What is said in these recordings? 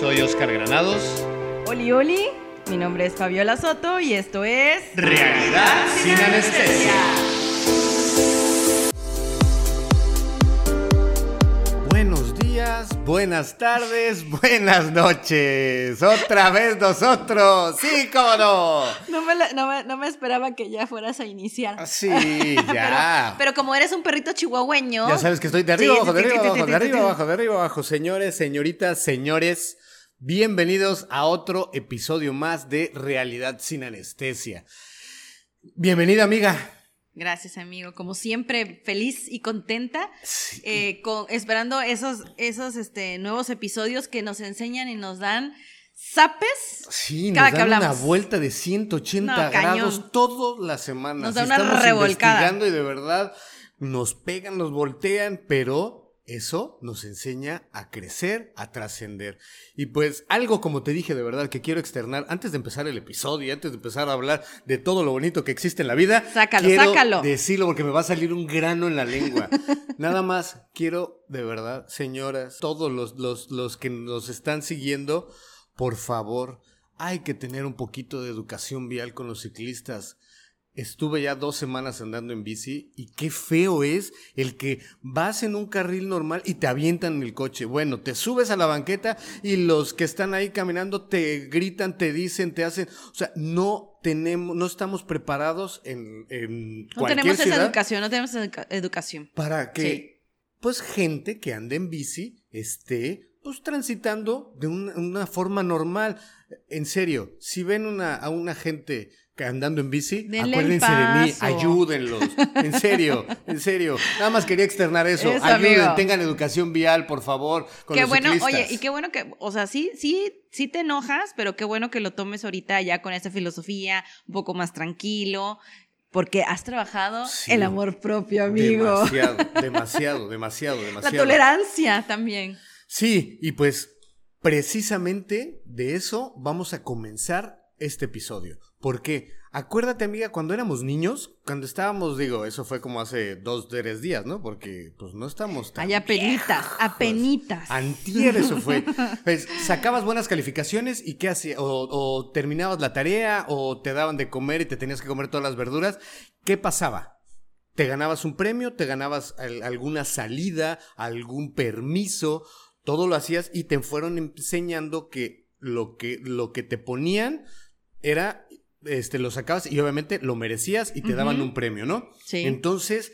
Soy Oscar Granados. Oli, oli. Mi nombre es Fabiola Soto y esto es. Realidad sin anestesia. Buenas tardes, buenas noches. Otra vez nosotros. Sí, cómo no. No me, la- no me- no me esperaba que ya fueras a iniciar. Sí, ya. Pero como eres un perrito chihuahueño. Ya sabes que estoy de arriba Sí, abajo, de arriba abajo, de arriba abajo, de arriba abajo. Señores, señoritas, señores, bienvenidos a otro episodio más de Realidad sin Anestesia. Bienvenida, amiga. Gracias, amigo. Como siempre, feliz y contenta. Sí. eh, con- esperando esos, esos este, nuevos episodios que nos enseñan y nos dan zapes. Sí, nos que dan una vuelta de 180 No, grados todas las semanas. Nos da una Estamos revolcada. investigando y de verdad nos pegan, nos voltean, pero eso nos enseña a crecer, a trascender. Y pues algo como te dije de verdad que quiero externar antes de empezar el episodio, y antes de empezar a hablar de todo lo bonito que existe en la vida. Sácalo, quiero sácalo. decirlo porque me va a salir un grano en la lengua. Nada más quiero de verdad, señoras, todos los, los, los que nos están siguiendo, por favor, hay que tener un poquito de educación vial con los ciclistas. Estuve ya dos semanas andando en bici y qué feo es el que vas en un carril normal y te avientan en el coche. Bueno, te subes a la banqueta y los que están ahí caminando te gritan, te dicen, te hacen. O sea, no tenemos, no estamos preparados en, en No cualquier tenemos esa educación, no tenemos educa- educación. para que, Sí. pues, gente que ande en bici esté, pues, transitando de un- una forma normal. En serio, si ven una, a una gente andando en bici, Denle acuérdense de mí, ayúdenlos. En serio, en serio. Nada más quería externar eso. Eso, Ayuden, amigo. tengan educación vial, por favor, con Qué los bueno, ciclistas. oye, y qué bueno que, o sea, sí, sí, sí te enojas, pero qué bueno que lo tomes ahorita ya con esa filosofía, un poco más tranquilo, porque has trabajado Sí. el amor propio, amigo. Demasiado, demasiado, demasiado, La demasiado. tolerancia también. Sí, y pues precisamente de eso vamos a comenzar este episodio. ¿Por qué? Acuérdate, amiga, cuando éramos niños, cuando estábamos, digo, eso fue como hace dos, tres días, ¿no? Porque pues no estamos tan Allá apenitas, apenitas. Antier eso fue. Pues sacabas buenas calificaciones y qué hacías, o, o terminabas la tarea, o te daban de comer y te tenías que comer todas las verduras. ¿Qué pasaba? Te ganabas un premio, te ganabas al- alguna salida, algún permiso, todo lo hacías y te fueron enseñando que lo que, lo que te ponían era, este, lo sacabas y obviamente lo merecías y te daban un premio, ¿no? Sí. Entonces,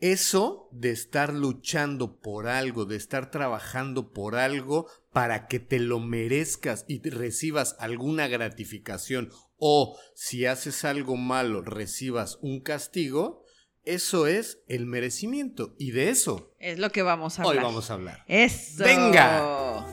eso de estar luchando por algo, de estar trabajando por algo para que te lo merezcas y recibas alguna gratificación o si haces algo malo recibas un castigo, eso es el merecimiento y de eso Es lo que vamos a hoy hablar. vamos a hablar. Eso. Venga.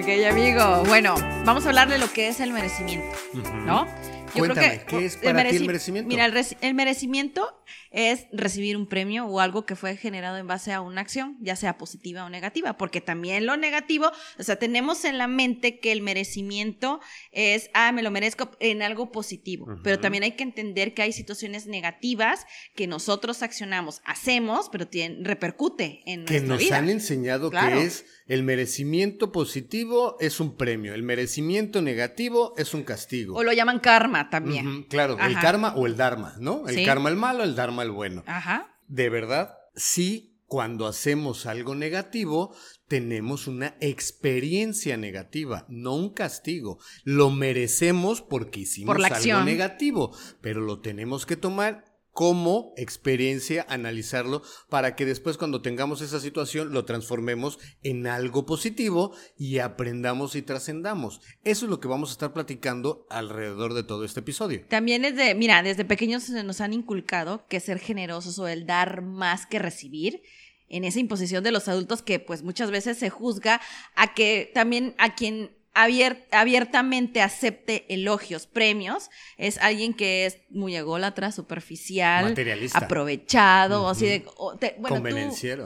Ok, amigo. Bueno, vamos a hablar de lo que es el merecimiento, ¿no? Cuéntame, ¿qué es para ti el mereci- merecimiento? Mira, el, el merecimiento es recibir un premio o algo que fue generado en base a una acción, ya sea positiva o negativa, porque también lo negativo, o sea, tenemos en la mente que el merecimiento es, ah, me lo merezco en algo positivo, pero también hay que entender que hay situaciones negativas que nosotros accionamos, hacemos, pero tienen, repercute en que nuestra nos vida. han enseñado Claro. que es el merecimiento positivo es un premio, el merecimiento negativo es un castigo. O lo llaman karma también. Claro, el karma o el dharma, ¿no? El Sí. karma el malo, el dharma el bueno. Ajá. De verdad, sí, cuando hacemos algo negativo, tenemos una experiencia negativa, no un castigo. Lo merecemos porque hicimos Por algo negativo, pero lo tenemos que tomar como experiencia, analizarlo, para que después cuando tengamos esa situación lo transformemos en algo positivo y aprendamos y trascendamos. Eso es lo que vamos a estar platicando alrededor de todo este episodio. También desde, mira, desde pequeños se nos han inculcado que ser generosos o el dar más que recibir en esa imposición de los adultos que pues muchas veces se juzga a que también a quien abier- abiertamente acepte elogios, premios, es alguien que es muy ególatra, superficial, Materialista. aprovechado, o así Ujú. de, o te- bueno,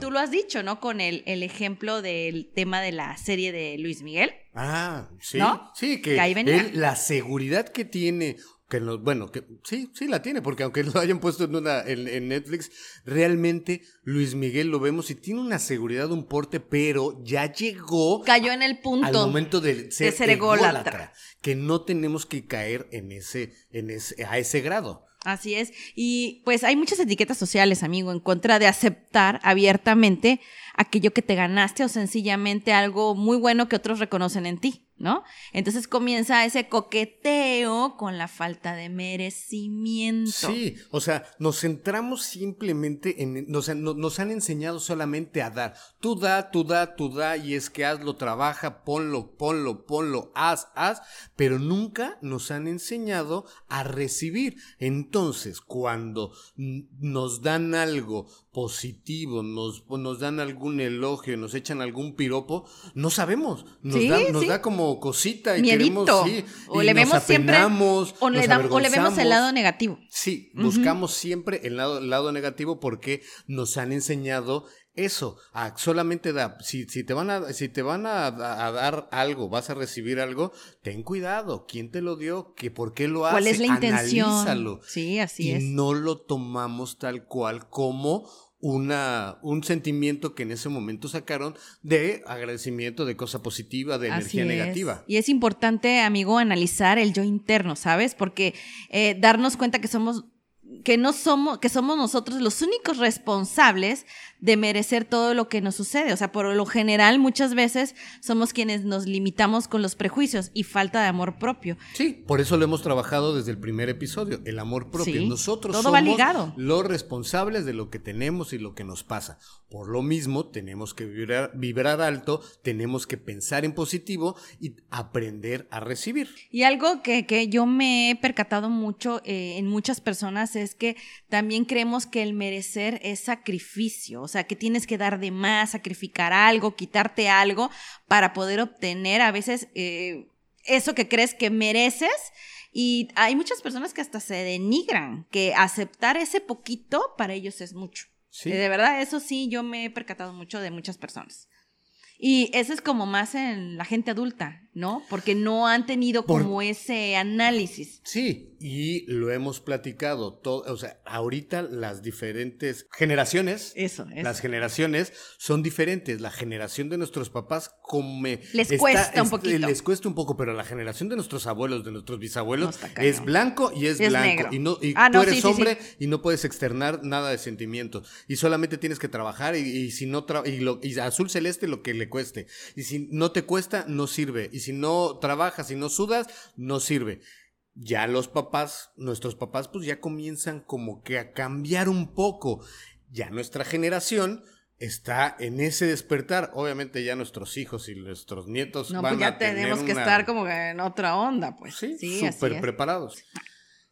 tú, lo has dicho, ¿no? Con el, el ejemplo del tema de la serie de Luis Miguel. Ah, sí. ¿No? Sí, que Que ahí venía. él, la seguridad que tiene, que no, bueno, que sí, sí la tiene, porque aunque lo hayan puesto en, una, en, Netflix, realmente Luis Miguel lo vemos y tiene una seguridad, un porte, pero ya llegó. Cayó en el punto. Al momento de ser, de Que no tenemos que caer en ese, en ese, a ese grado. Así es. Y pues hay muchas etiquetas sociales, amigo, en contra de aceptar abiertamente aquello que te ganaste o sencillamente algo muy bueno que otros reconocen en ti. ¿no? Entonces comienza ese coqueteo con la falta de merecimiento. Sí, o sea, nos centramos simplemente en, nos, nos han enseñado solamente a dar. Tú da, tú da, tú da, y es que hazlo, trabaja, ponlo, ponlo, ponlo, haz, haz, pero nunca nos han enseñado a recibir. Entonces, cuando nos dan algo positivo, nos, nos dan algún elogio, nos echan algún piropo, no sabemos, nos, da, nos da como cosita y queremos, sí, o le vemos siempre, o le, o le vemos el lado negativo. Sí, buscamos siempre el lado, el lado negativo porque nos han enseñado eso, a solamente da, si, si te van, a, si te van a, dar algo, vas a recibir algo, ten cuidado, quién te lo dio, que por qué lo hace, ¿Cuál es la intención? Analízalo. Sí, así y es. no lo tomamos tal cual como una, un sentimiento que en ese momento sacaron de agradecimiento, de cosa positiva, de energía negativa. Y es importante, amigo, analizar el yo interno, ¿sabes? Porque eh, darnos cuenta que somos que no somos, que somos nosotros los únicos responsables de merecer todo lo que nos sucede. O sea, por lo general, muchas veces somos quienes nos limitamos con los prejuicios y falta de amor propio. Sí, por eso lo hemos trabajado desde el primer episodio, el amor propio. Nosotros somos los responsables de lo que tenemos y lo que nos pasa. Por lo mismo, tenemos que vibrar, vibrar alto, tenemos que pensar en positivo y aprender a recibir. Y algo que, que yo me he percatado mucho eh, en muchas personas es que también creemos que el merecer es sacrificio sea, que tienes que dar de más, sacrificar algo, quitarte algo para poder obtener a veces eh, eso que crees que mereces. Y hay muchas personas que hasta se denigran, que aceptar ese poquito para ellos es mucho. Sí. De verdad, eso sí, yo me he percatado mucho de muchas personas. Y eso es como más en la gente adulta, ¿no? Porque no han tenido como ese análisis. Sí, y lo hemos platicado, todo, o sea, ahorita las diferentes generaciones, eso, las generaciones son diferentes. La generación de nuestros papás come les cuesta un poquito, les cuesta un poco, pero la generación de nuestros abuelos, de nuestros bisabuelos es blanco y es, blanco. y no y ah, tú eres hombre y no puedes externar nada de sentimientos. Y solamente tienes que trabajar y, si no y, lo, y azul celeste lo que le cueste. Y si no te cuesta no sirve. Y si no trabajas y no sudas no sirve ya los papás, nuestros papás, pues ya comienzan como que a cambiar un poco. Ya nuestra generación está en ese despertar. Obviamente ya nuestros hijos y nuestros nietos no, van pues ya tenemos que estar como en otra onda, pues. Sí, sí súper preparados.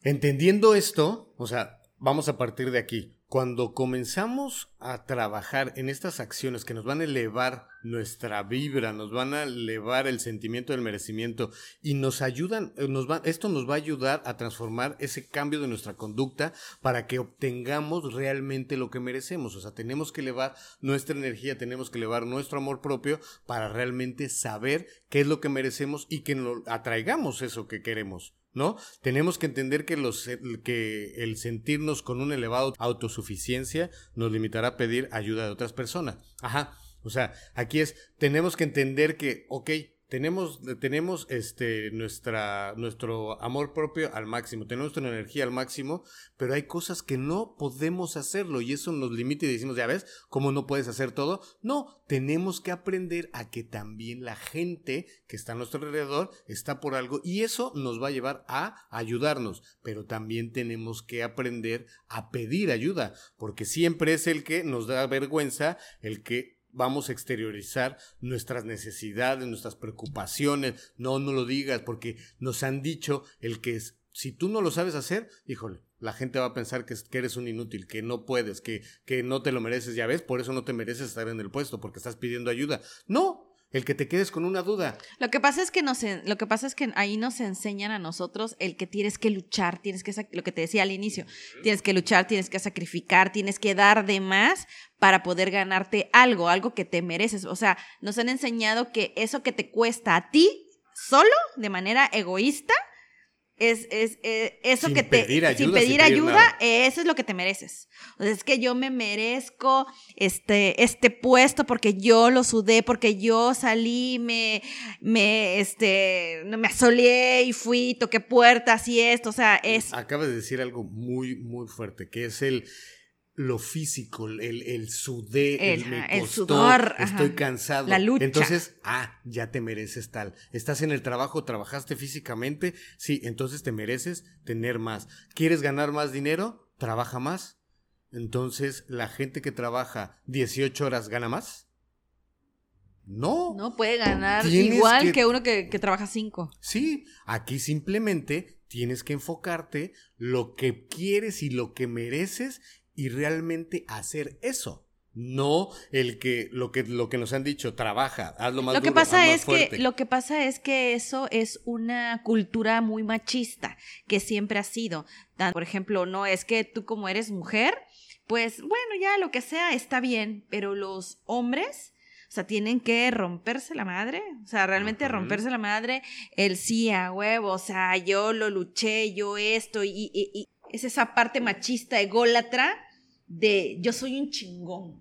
Entendiendo esto, o sea, vamos a partir de aquí. Cuando comenzamos a trabajar en estas acciones que nos van a elevar nuestra vibra, nos van a elevar el sentimiento del merecimiento y nos ayudan, eh, nos va, esto nos va a ayudar a transformar ese cambio de nuestra conducta para que obtengamos realmente lo que merecemos. O sea, tenemos que elevar nuestra energía, tenemos que elevar nuestro amor propio para realmente saber qué es lo que merecemos y que atraigamos eso que queremos. ¿No? Tenemos que entender que, los, que el sentirnos con un elevado autosuficiencia nos limitará a pedir ayuda de otras personas. Ajá. O sea, aquí es, tenemos que entender que, ok, tenemos, tenemos este, nuestra, nuestro amor propio al máximo, tenemos nuestra energía al máximo, pero hay cosas que no podemos hacerlo y eso nos limita y decimos, ya ves, ¿cómo no puedes hacer todo? No, tenemos que aprender a que también la gente que está a nuestro alrededor está por algo y eso nos va a llevar a ayudarnos, pero también tenemos que aprender a pedir ayuda, porque siempre es el que nos da vergüenza, el que vamos a exteriorizar nuestras necesidades, nuestras preocupaciones. No, no lo digas porque nos han dicho el que es, si tú no lo sabes hacer, híjole, la gente va a pensar que, que eres un inútil, que no puedes, que, que no te lo mereces, ya ves, por eso no te mereces estar en el puesto, porque estás pidiendo ayuda. No, el que te quedes con una duda. Lo que pasa es que nos, lo que pasa es que ahí nos enseñan a nosotros el que tienes que luchar, tienes que lo que te decía al inicio, tienes que luchar, tienes que sacrificar, tienes que dar de más para poder ganarte algo, algo que te mereces. O sea, nos han enseñado que eso que te cuesta a ti solo, de manera egoísta, es, es, eh, eso Sin que te pedir ayuda, sin pedir ayuda, nada. eso es lo que te mereces. O sea, es que yo me merezco este, este puesto porque yo lo sudé, porque yo salí, me, me, este, no me asoleé y fui, toqué puertas y esto. O sea, es Acabas de decir algo muy, muy fuerte, que es el lo físico, el, el sudé, el, El- me ajá, el costó, sudor, estoy ajá. cansado. La lucha. Entonces, ah, ya te mereces tal. Estás en el trabajo, trabajaste físicamente, sí, entonces te mereces tener más. ¿Quieres ganar más dinero? Trabaja más. Entonces, ¿la gente que trabaja 18 horas gana más? No. no puede ganar igual que- que, uno que, que trabaja cinco. Sí, aquí simplemente tienes que enfocarte lo que quieres y lo que mereces y realmente hacer eso. No el que lo que lo que nos han dicho, trabaja, hazlo más Lo que duro, pasa es fuerte. que lo que pasa es que eso es una cultura muy machista que siempre ha sido. Por ejemplo, no es que tú como eres mujer, pues bueno, ya lo que sea está bien, pero los hombres o sea, tienen que romperse la madre, o sea, realmente romperse la madre, el sí a huevo, o sea, yo lo luché, yo esto, y, y- y es esa parte machista, ególatra de yo soy un chingón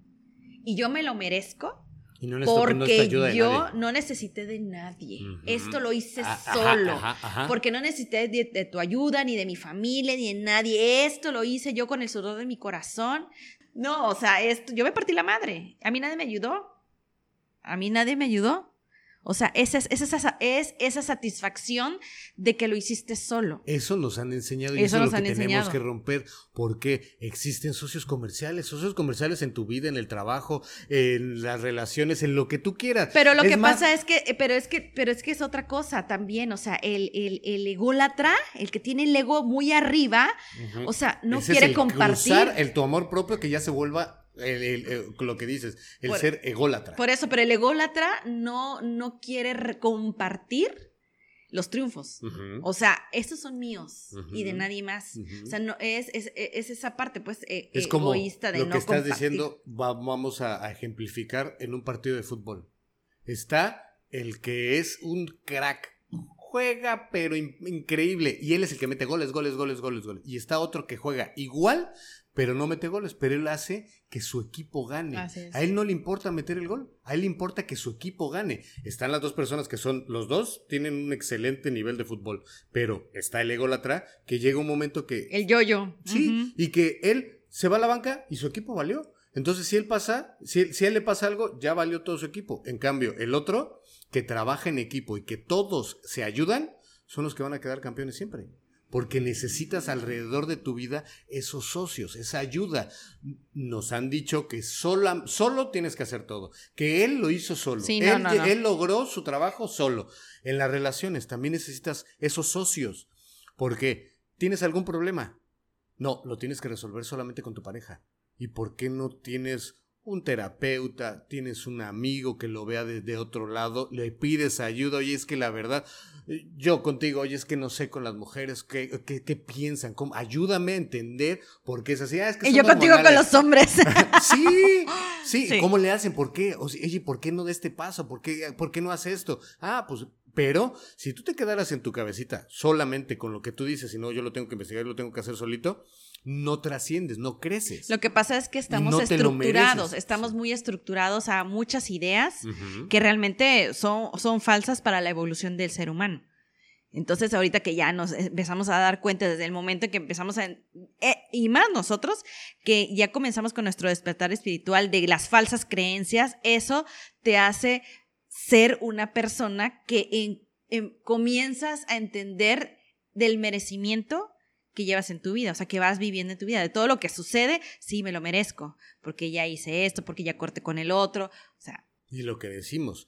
y yo me lo merezco y no porque ayuda yo no necesité de nadie. Esto lo hice Ah, ajá, solo. ajá, ajá. Porque no necesité de, de tu ayuda, ni de mi familia, ni de nadie. Esto lo hice yo con el sudor de mi corazón. No, o sea, esto, yo me partí la madre. A mí nadie me ayudó. A mí nadie me ayudó. O sea, esa es, es esa, es esa satisfacción de que lo hiciste solo. Eso nos han enseñado y Eso eso, es lo que tenemos que romper porque existen socios comerciales, socios comerciales en tu vida, en el trabajo, en las relaciones, en lo que tú quieras. Pero lo Es que más, pasa es que, eh, pero es que, pero es que es otra cosa también. O sea, el, el, el ególatra, el que tiene el ego muy arriba, o sea, no Ese quiere compartir. cruzar el tu amor propio que ya se vuelva el- el- el- lo que dices, el Por- ser ególatra. Por eso, pero el ególatra no, no quiere re- compartir los triunfos. O sea, estos son míos y de nadie más. O sea, no, es, es, es esa parte, pues, eh, es como egoísta de lo no que estás compartir. diciendo, va- vamos a, a ejemplificar en un partido de fútbol. Está el que es un crack, juega pero in- increíble y él es el que mete goles, goles, goles, goles, goles. Y está otro que juega igual, pero no mete goles, pero él hace que su equipo gane. A él no le importa meter el gol, a él le importa que su equipo gane. Están las dos personas que son, los dos tienen un excelente nivel de fútbol, pero está el ególatra que llega un momento que El yo-yo. Sí, y que él se va a la banca y su equipo valió. Entonces, si él pasa, si, si a él le pasa algo, ya valió todo su equipo. En cambio, el otro, que trabaja en equipo y que todos se ayudan, son los que van a quedar campeones siempre. Porque necesitas alrededor de tu vida esos socios, esa ayuda. Nos han dicho que sola- solo tienes que hacer todo, que él lo hizo solo. Sí, no, él, no, no. él logró su trabajo solo. En las relaciones también necesitas esos socios. Porque tienes algún problema, no, lo tienes que resolver solamente con tu pareja. ¿Y por qué no tienes un terapeuta, tienes un amigo que lo vea desde otro lado, le pides ayuda, oye, es que la verdad, yo contigo, oye, es que no sé con las mujeres, ¿qué, qué, qué piensan? ¿Cómo? Ayúdame a entender por qué es así. Ah, es que Y yo contigo con los hombres. Sí, sí, Sí. ¿cómo le hacen? ¿Por qué? O sea, oye, ¿por qué no de este paso? ¿Por qué, ¿Por qué no hace esto? Ah, pues, pero si tú te quedaras en tu cabecita solamente con lo que tú dices, y no, yo lo tengo que investigar, lo tengo que hacer solito, no trasciendes, no creces. Lo que pasa es que estamos no estructurados, estamos muy estructurados a muchas ideas que realmente son, son falsas para la evolución del ser humano. Entonces, ahorita que ya nos empezamos a dar cuenta desde el momento en que empezamos a... eh, y más nosotros, que ya comenzamos con nuestro despertar espiritual de las falsas creencias, eso te hace ser una persona que en- en- comienzas a entender del merecimiento que llevas en tu vida, o sea, que vas viviendo en tu vida, de todo lo que sucede, sí, me lo merezco, porque ya hice esto, porque ya corté con el otro, o sea, Y lo que decimos,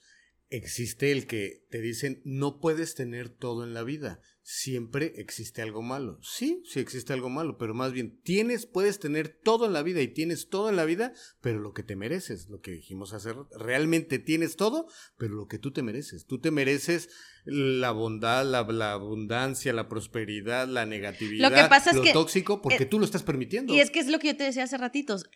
existe el que te dicen, no puedes tener todo en la vida, siempre existe algo malo. Sí, sí existe algo malo, pero más bien tienes, puedes tener todo en la vida y tienes todo en la vida, pero lo que te mereces, lo que dijimos hacer, realmente tienes todo, pero lo que tú te mereces. Tú te mereces la bondad, la, la abundancia, la prosperidad, la negatividad, Lo que pasa es lo que- tóxico, porque eh, tú lo estás permitiendo. Y es que es lo que yo te decía hace ratitos.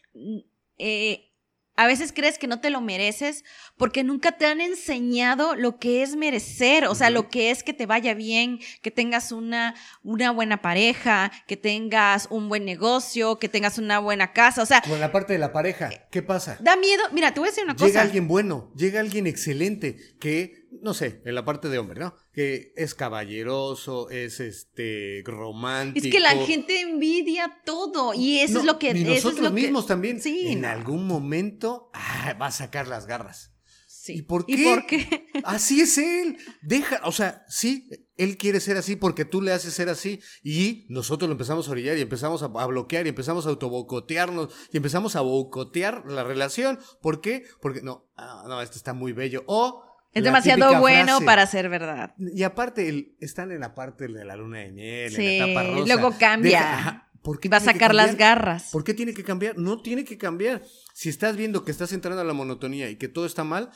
eh, A veces crees que no te lo mereces porque nunca te han enseñado lo que es merecer, o sea, lo que es que te vaya bien, que tengas una, una buena pareja, que tengas un buen negocio, que tengas una buena casa, o sea... Con la parte de la pareja, ¿qué pasa? Da miedo, mira, te voy a decir una cosa. Llega alguien bueno, llega alguien excelente, que, no sé, en la parte de hombre, ¿no? Que es caballeroso, es este romántico. Es que la gente envidia todo y eso es lo que... Y nosotros es lo mismos que, también, Sí, en no. algún momento, ah, va a sacar las garras. Sí. ¿Y por qué? ¿Y por qué? Así es él. Deja, o sea, sí, él quiere ser así porque tú le haces ser así y nosotros lo empezamos a orillar y empezamos a, a bloquear y empezamos a autobocotearnos y empezamos a boicotear la relación. ¿Por qué? Porque no, ah, no, esto está muy bello. O Es la demasiado bueno frase. para ser verdad. Y aparte, el- están en la parte de la luna de miel, Sí, en la etapa rosa. luego cambia. Deja- ¿por qué Va a sacar las garras. ¿Por qué tiene que cambiar? No tiene que cambiar. Si estás viendo que estás entrando a la monotonía y que todo está mal,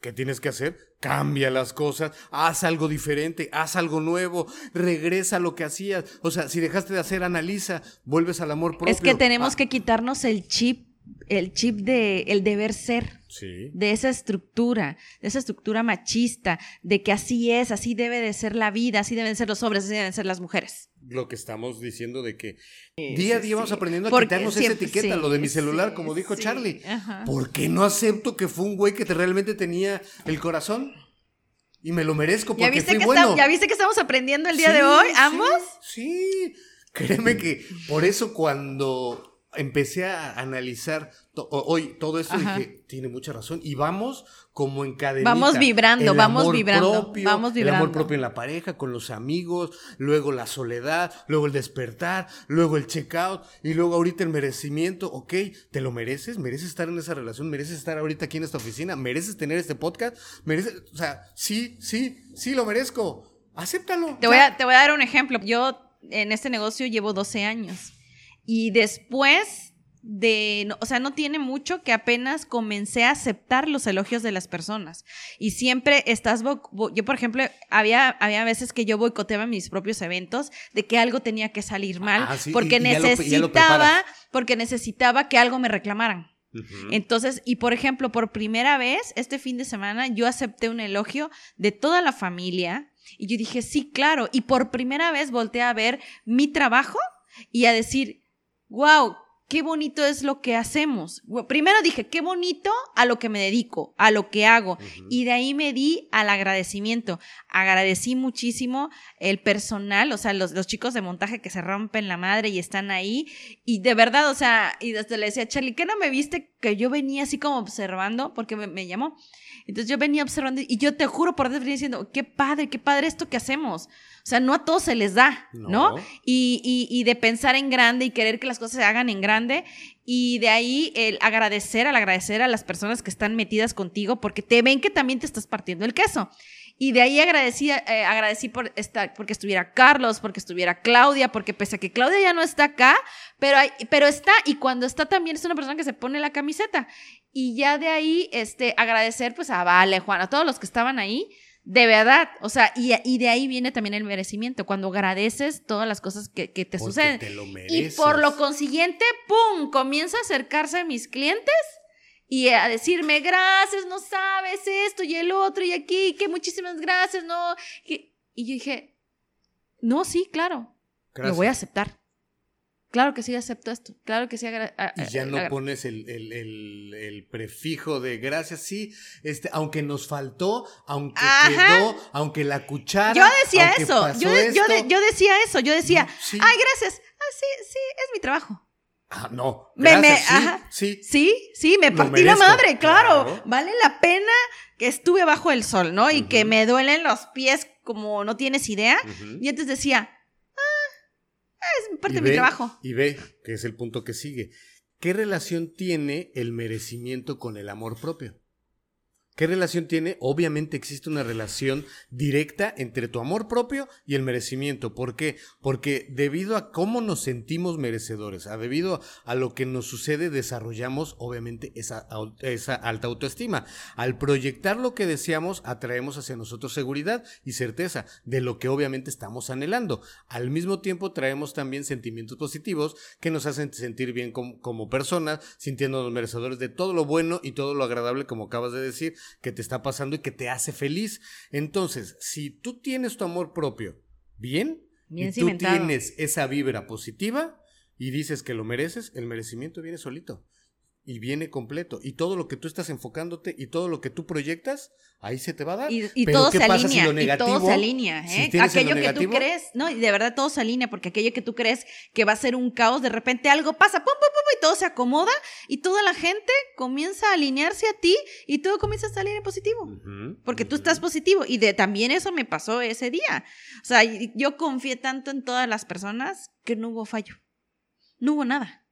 ¿qué tienes que hacer? Cambia las cosas, haz algo diferente, haz algo nuevo, regresa a lo que hacías. O sea, si dejaste de hacer, analiza, vuelves al amor propio. Es que tenemos Ah, que quitarnos el chip, el chip de el deber ser. Sí. de esa estructura, de esa estructura machista, de que así es, así debe de ser la vida, así deben ser los hombres, así deben ser las mujeres. Lo que estamos diciendo de que día a sí, día vamos sí. aprendiendo a Porque quitarnos esa etiqueta, sí, lo de mi celular, sí, como dijo sí, Charlie. ajá. ¿Por qué no acepto que fue un güey que te realmente tenía el corazón? Y me lo merezco porque ¿Ya viste, fui que bueno. ¿Ya viste que estamos aprendiendo el día Sí, de hoy, sí, ambos? Sí, créeme que por eso cuando empecé a analizar to- hoy todo esto Ajá. dije, tiene mucha razón y vamos como en cadenita. Vamos vibrando, El vamos amor vibrando, propio, vamos El amor vibrando. propio en la pareja, con los amigos, luego la soledad, luego el despertar, luego el checkout y luego ahorita el merecimiento, ok, ¿te lo mereces? ¿Mereces estar en esa relación? ¿Mereces estar ahorita aquí en esta oficina? ¿Mereces tener este podcast? ¿Mereces? O sea, sí, sí, sí lo merezco. Acéptalo. Te voy, a, te voy a dar un ejemplo. Yo en este negocio llevo 12 años y después de, no- o sea, no tiene mucho que apenas comencé a aceptar los elogios de las personas. Y siempre estás, yo por ejemplo, había, había veces que yo boicoteaba mis propios eventos de que algo tenía que salir mal Ah, sí, porque y- y lo- lo necesitaba, preparas. porque necesitaba que algo me reclamaran. Entonces, y por ejemplo, por primera vez este fin de semana yo acepté un elogio de toda la familia y yo dije, sí, claro, y por primera vez volteé a ver mi trabajo y a decir, wow, qué bonito es lo que hacemos. Primero dije, qué bonito a lo que me dedico, a lo que hago. Y de ahí me di al agradecimiento. Agradecí muchísimo el personal, o sea, los, los chicos de montaje que se rompen la madre y están ahí. Y de verdad, o sea, y desde le decía, Charlie, ¿qué no me viste que yo venía así como observando? Porque me, me llamó. Entonces yo venía observando y yo te juro por Dios venía diciendo, qué padre, qué padre esto que hacemos. O sea, no a todos se les da, ¿no? No. Y, y, y de pensar en grande y querer que las cosas se hagan en grande. Y de ahí el agradecer, al agradecer a las personas que están metidas contigo porque te ven que también te estás partiendo el queso. Y de ahí agradecí, eh, agradecí por estar, porque estuviera Carlos, porque estuviera Claudia, porque pese a que Claudia ya no está acá, pero, hay- pero está, y cuando está también es una persona que se pone la camiseta. Y ya de ahí, este, agradecer pues a Vale, Juan, a todos los que estaban ahí, de verdad, o sea, y, y de ahí viene también el merecimiento, cuando agradeces todas las cosas que, que te Porque suceden. te lo Y por lo consiguiente, ¡pum! Comienza a acercarse a mis clientes y a decirme, gracias, no sabes esto y el otro y aquí, que muchísimas gracias, no. que-". Y yo dije, no, sí, claro, Gracias. lo voy a aceptar. Claro que sí acepto esto. Claro que sí. Y ya no agra- pones el, el- el- el prefijo de gracias, sí, este, aunque nos faltó, aunque Ajá. quedó, aunque la cuchara. Yo decía eso. Yo, de- yo, de- esto. yo decía eso. Yo decía, No, sí. ay, gracias. Ah, sí, sí, es mi trabajo. Ah, no, Me- sí, ajá. sí. Sí, sí, me partí la madre, claro. claro. Vale la pena que estuve bajo el sol, ¿no? Y que me duelen los pies como no tienes idea. Y antes decía, es parte Y de mi trabajo. Y ve, que es el punto que sigue. ¿Qué relación tiene el merecimiento con el amor propio? ¿Qué relación tiene? Obviamente existe una relación directa entre tu amor propio y el merecimiento. ¿Por qué? Porque debido a cómo nos sentimos merecedores, a debido a lo que nos sucede, desarrollamos obviamente esa, alta autoestima. Al proyectar lo que deseamos, atraemos hacia nosotros seguridad y certeza de lo que obviamente estamos anhelando. Al mismo tiempo traemos también sentimientos positivos que nos hacen sentir bien como, como personas, sintiéndonos merecedores de todo lo bueno y todo lo agradable, como acabas de decir que te está pasando y que te hace feliz. Entonces, si tú tienes tu amor propio bien, y tú tienes esa vibra positiva y dices que lo mereces, el merecimiento viene solito y viene completo. Y todo lo que tú estás enfocándote y todo lo que tú proyectas, ahí se te va a dar. Y, todo se alinea. y todo se alinea. ¿eh? aquello que tú crees, no, y de verdad todo se alinea, porque aquello que tú crees que va a ser un caos, de repente algo pasa, pum, pum, pum, y todo se acomoda, y toda la gente comienza a alinearse a ti, y todo comienza a salir en positivo. porque tú estás positivo. Y de, también eso me pasó ese día. O sea, yo confié tanto en todas las personas que no hubo fallo. No hubo nada.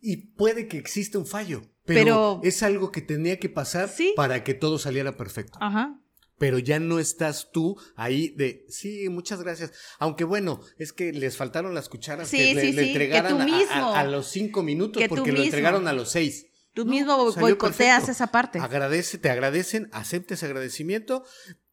Y puede que exista un fallo, pero, es algo que tenía que pasar para que todo saliera perfecto. Ajá. Pero ya no estás tú ahí de, sí, muchas gracias. Aunque bueno, es que les faltaron las cucharas que le, entregaran a, los cinco minutos porque lo entregaron a los seis. Tú mismo boicoteas esa parte. Agradece, te agradecen, acepta ese agradecimiento,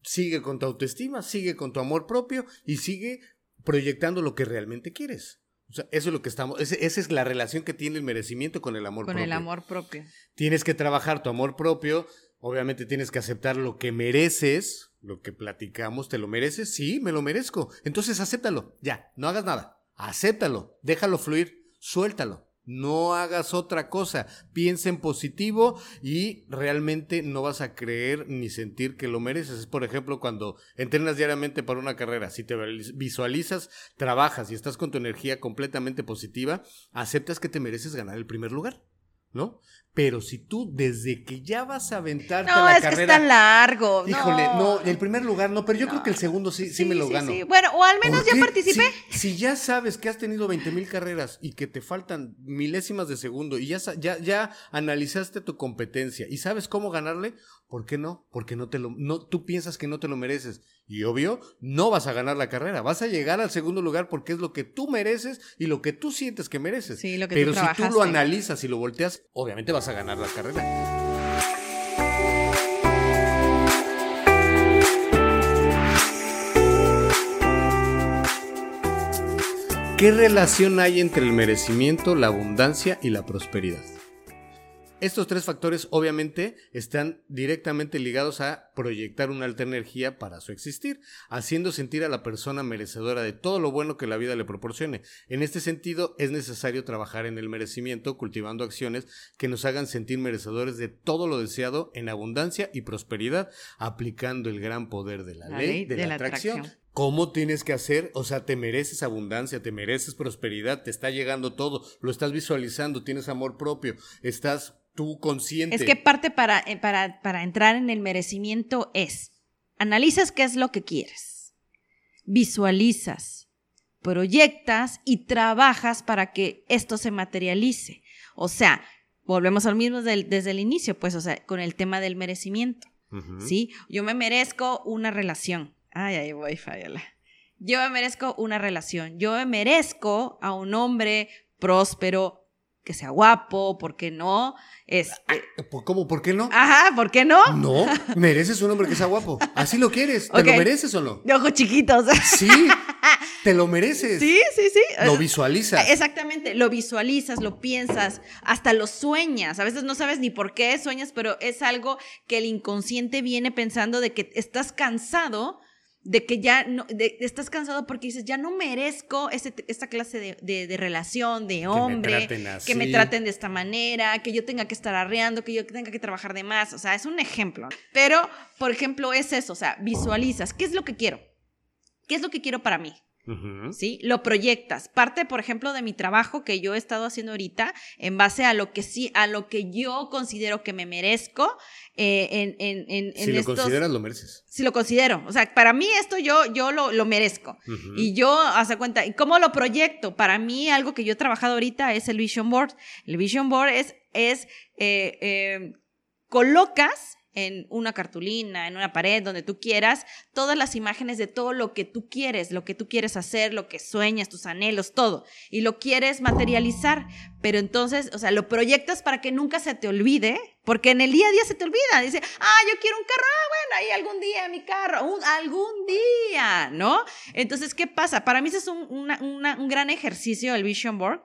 sigue con tu autoestima, sigue con tu amor propio y sigue proyectando lo que realmente quieres. O sea, eso es lo que estamos, esa es la relación que tiene el merecimiento con el amor propio. Con el amor propio. Tienes que trabajar tu amor propio, obviamente tienes que aceptar lo que mereces, lo que platicamos, ¿te lo mereces? Sí, me lo merezco. Entonces acéptalo, ya, no hagas nada, acéptalo, déjalo fluir, suéltalo. No hagas otra cosa. Piensa en positivo y realmente no vas a creer ni sentir que lo mereces. Es, por ejemplo, cuando entrenas diariamente para una carrera. Si te visualizas, trabajas y estás con tu energía completamente positiva, aceptas que te mereces ganar el primer lugar. ¿no? Pero si tú desde que ya vas a aventarte no, la es Que está largo. Híjole, no. el primer lugar no, pero yo creo que el segundo sí, sí, me lo gano. Bueno, o al menos ya participé. Si, ya sabes que has tenido 20 mil carreras y que te faltan milésimas de segundo y ya, ya, ya analizaste tu competencia y sabes cómo ganarle, ¿por qué no? Porque no te lo, no, tú piensas que no te lo mereces. Y obvio, no vas a ganar la carrera, vas a llegar al segundo lugar porque es lo que tú mereces y lo que tú sientes que mereces. Sí, lo que Pero si tú lo analizas y lo volteas, obviamente vas a ganar la carrera. ¿Qué relación hay entre el merecimiento, la abundancia y la prosperidad? Estos tres factores obviamente están directamente ligados a proyectar una alta energía para su existir, haciendo sentir a la persona merecedora de todo lo bueno que la vida le proporcione. En este sentido, es necesario trabajar en el merecimiento, cultivando acciones que nos hagan sentir merecedores de todo lo deseado en abundancia y prosperidad, aplicando el gran poder de la, ley, de, la, atracción. ¿Cómo tienes que hacer? O sea, te mereces abundancia, te mereces prosperidad, te está llegando todo, lo estás visualizando, tienes amor propio, estás consciente. Es que parte para, eh, para, para entrar en el merecimiento es, analizas qué es lo que quieres, visualizas, proyectas y trabajas para que esto se materialice. O sea, volvemos al mismo desde el, inicio, pues, o sea, con el tema del merecimiento. ¿Sí? Yo me merezco una relación. Ay, ay, voy, Fabiola. Yo me merezco una relación. Yo me merezco a un hombre próspero, que sea guapo, ¿por qué no? Este... ¿Cómo? ¿Por qué no? Ajá, ¿por qué no? No, mereces un hombre que sea guapo. Así lo quieres. ¿Te lo mereces o no? De ojos chiquitos. Sí, te lo mereces. Sí, sí, sí. Lo visualizas. Exactamente, lo visualizas, lo piensas, hasta lo sueñas. A veces no sabes ni por qué sueñas, pero es algo que el inconsciente viene pensando de que estás cansado de que ya no, estás cansado porque dices, ya no merezco esta clase de, relación, de hombre, que me, traten de esta manera, que yo tenga que estar arreando, que yo tenga que trabajar de más, o sea, es un ejemplo. Pero, por ejemplo, es eso, o sea, visualizas, ¿qué es lo que quiero? ¿Qué es lo que quiero para mí? ¿Sí? Lo proyectas. Parte, por ejemplo, de mi trabajo que yo he estado haciendo ahorita en base a lo que sí, a lo que yo considero que me merezco. Eh, en, si lo consideras, lo mereces. Si lo considero. O sea, para mí esto yo, yo lo, lo merezco. Y yo, hace cuenta, ¿y cómo lo proyecto? Para mí, algo que yo he trabajado ahorita es el Vision Board. El Vision Board es, es eh, eh, colocas en una cartulina, en una pared, donde tú quieras, todas las imágenes de todo lo que tú quieres, lo que tú quieres hacer, lo que sueñas, tus anhelos, todo. Y lo quieres materializar, pero entonces, o sea, lo proyectas para que nunca se te olvide, porque en el día a día se te olvida. Dice, ah, yo quiero un carro, ah, bueno, ahí algún día mi carro, un, algún día, ¿no? Entonces, ¿qué pasa? Para mí ese es un, un gran ejercicio, el Vision Board.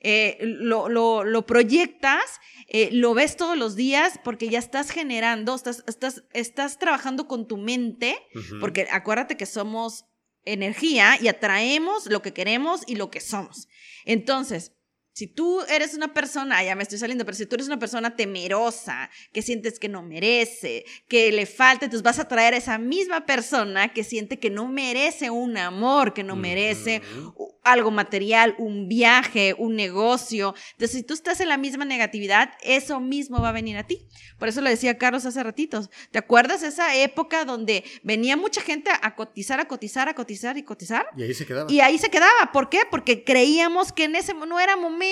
Eh, lo, lo, lo, proyectas, eh, lo ves todos los días porque ya estás generando, estás, estás, estás trabajando con tu mente, porque acuérdate que somos energía y atraemos lo que queremos y lo que somos. Entonces, si tú eres una persona, ya me estoy saliendo, pero si tú eres una persona temerosa, que sientes que no merece, que le falta, entonces vas a traer a esa misma persona que siente que no merece un amor, que no merece algo material, un viaje, un negocio. Entonces, si tú estás en la misma negatividad, eso mismo va a venir a ti. Por eso lo decía Carlos hace ratitos. ¿Te acuerdas esa época donde venía mucha gente a cotizar, a cotizar, a cotizar y cotizar? Y ahí se quedaba. Y ahí se quedaba. ¿Por qué? Porque creíamos que en ese no era momento,